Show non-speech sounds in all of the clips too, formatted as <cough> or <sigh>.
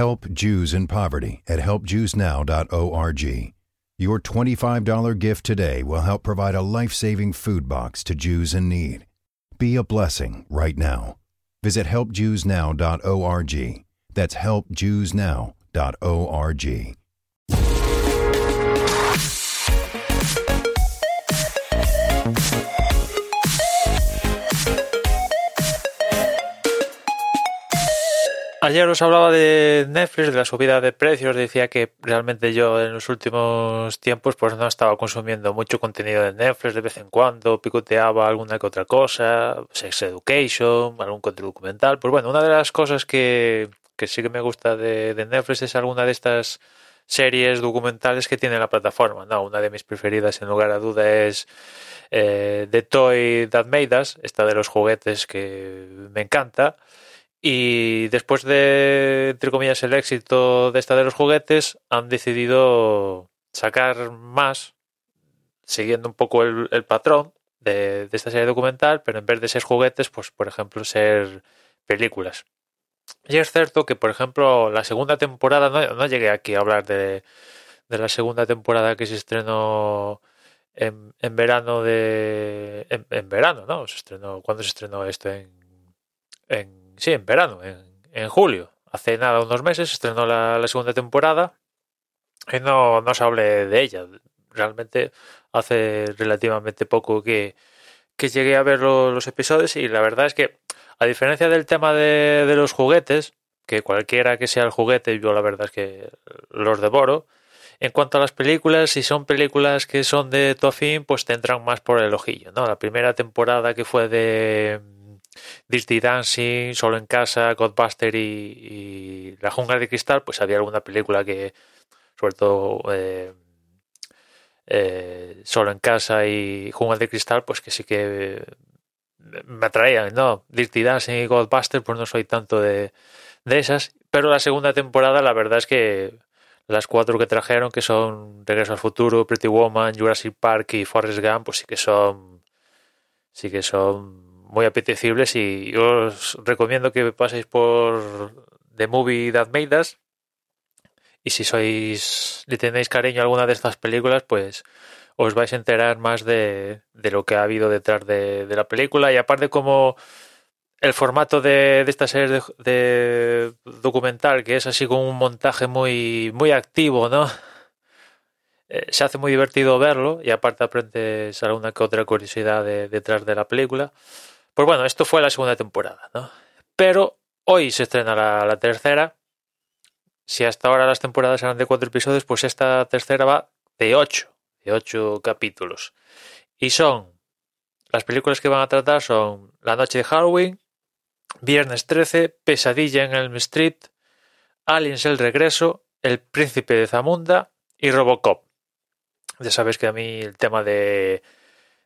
help Jews in poverty at helpjewsnow.org. Your $25 gift today will help provide a life saving food box to Jews in need. Be a blessing right now. Visit helpjewsnow.org. That's helpjewsnow.org. Ayer os hablaba de Netflix, de la subida de precios, decía que realmente yo en los últimos tiempos pues no estaba consumiendo mucho contenido de Netflix, de vez en cuando picoteaba alguna que otra cosa, Sex Education, algún documental. Pues bueno, una de las cosas que, que sí que me gusta de, Netflix es alguna de estas series documentales que tiene la plataforma. No, una de mis preferidas en lugar a duda es eh, The Toy That Made Us, esta de los juguetes que me encanta. Y después de, entre comillas, el éxito de esta de los juguetes, han decidido sacar más, siguiendo un poco el, patrón de, esta serie documental, pero en vez de ser juguetes, pues por ejemplo, ser películas. Y es cierto que, por ejemplo, la segunda temporada, no, no llegué aquí a hablar de, de, la segunda temporada que se estrenó en, en verano de... En, verano, ¿no? Se estrenó, ¿Cuándo se estrenó esto? En sí, en verano, en, en, julio. Hace nada, unos meses, estrenó la, segunda temporada y no, no se hable de ella. Realmente hace relativamente poco que, que llegué a ver lo, los episodios y la verdad es que, a diferencia del tema de, de, los juguetes, que cualquiera que sea el juguete, yo la verdad es que los devoro. En cuanto a las películas, si son películas que son de tu afín, pues tendrán más por el ojillo, ¿no? La primera temporada que fue de Dirty Dancing, Solo en Casa, Godbuster y, La Jungla de Cristal, pues había alguna película que, sobre todo eh, eh, Solo en Casa y Jungla de Cristal, pues que sí que me atraían, ¿no? Dirty Dancing y Godbuster, pues no soy tanto de, de esas, pero la segunda temporada la verdad es que las cuatro que trajeron, que son Regreso al Futuro, Pretty Woman, Jurassic Park y Forrest Gump, pues sí que son sí que son muy apetecibles y os recomiendo que paséis por The Movie That Made Us y si sois le tenéis cariño a alguna de estas películas pues os vais a enterar más de, de lo que ha habido detrás de, de, la película. Y aparte como el formato de, de esta serie de, documental que es así como un montaje muy muy activo no eh, se hace muy divertido verlo y aparte aprendes alguna que otra curiosidad detrás de la película pues bueno, esto fue la segunda temporada, ¿no? Pero hoy se estrena la, tercera. Si hasta ahora las temporadas eran de cuatro episodios, pues esta tercera va de ocho, de ocho capítulos. Y son, las películas que van a tratar son La noche de Halloween, Viernes 13, Pesadilla en Elm Street, Aliens el regreso, El príncipe de Zamunda y Robocop. Ya sabes que a mí el tema de,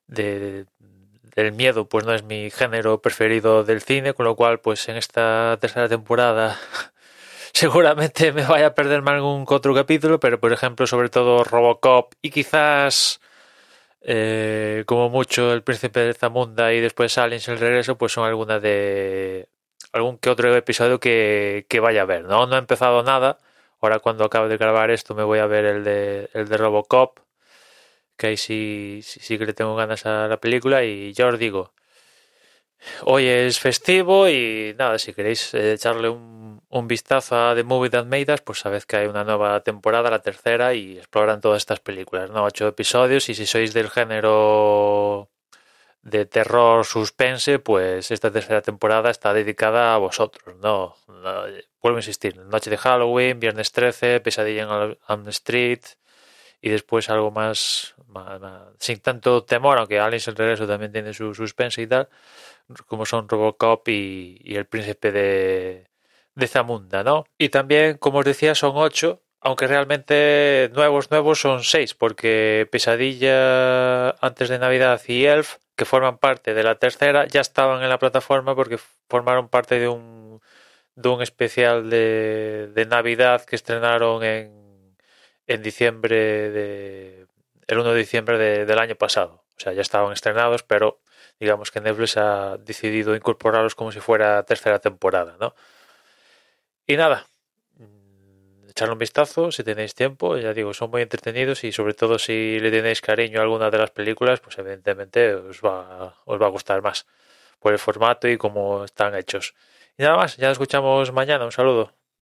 de, el miedo pues no es mi género preferido del cine, con lo cual pues en esta tercera temporada <laughs> seguramente me vaya a perder más algún otro capítulo, pero por ejemplo sobre todo Robocop y quizás eh, como mucho El Príncipe de Zamunda y después Aliens el regreso pues son algunas de algún que otro episodio que, que vaya a ver, ¿no? No he empezado nada, ahora cuando acabe de grabar esto me voy a ver el de, el de Robocop que ahí sí, sí, que le tengo ganas a la película y ya os digo, hoy es festivo y nada, si queréis echarle un, un vistazo a The Movie That Made Us, pues sabéis que hay una nueva temporada, la tercera, y exploran todas estas películas, ¿no? Ocho episodios y si sois del género de terror suspense, pues esta tercera temporada está dedicada a vosotros, ¿no? no vuelvo a insistir, Noche de Halloween, Viernes 13, Pesadilla en Elm Street, y después algo más, sin tanto temor, aunque Aliens el regreso también tiene su suspense y tal, como son Robocop y, y el príncipe de, de Zamunda, ¿no? Y también, como os decía, son ocho, aunque realmente nuevos, nuevos son seis, porque Pesadilla antes de Navidad y Elf, que forman parte de la tercera, ya estaban en la plataforma porque formaron parte de un, de un especial de, de Navidad que estrenaron en en diciembre de el 1 de diciembre de, del año pasado. O sea, ya estaban estrenados, pero digamos que Netflix ha decidido incorporarlos como si fuera tercera temporada, ¿no? Y nada, echarle un vistazo si tenéis tiempo. Ya digo, son muy entretenidos y sobre todo si le tenéis cariño a alguna de las películas, pues evidentemente os va, os va a gustar más por el formato y cómo están hechos. Y nada más, ya nos escuchamos mañana. Un saludo.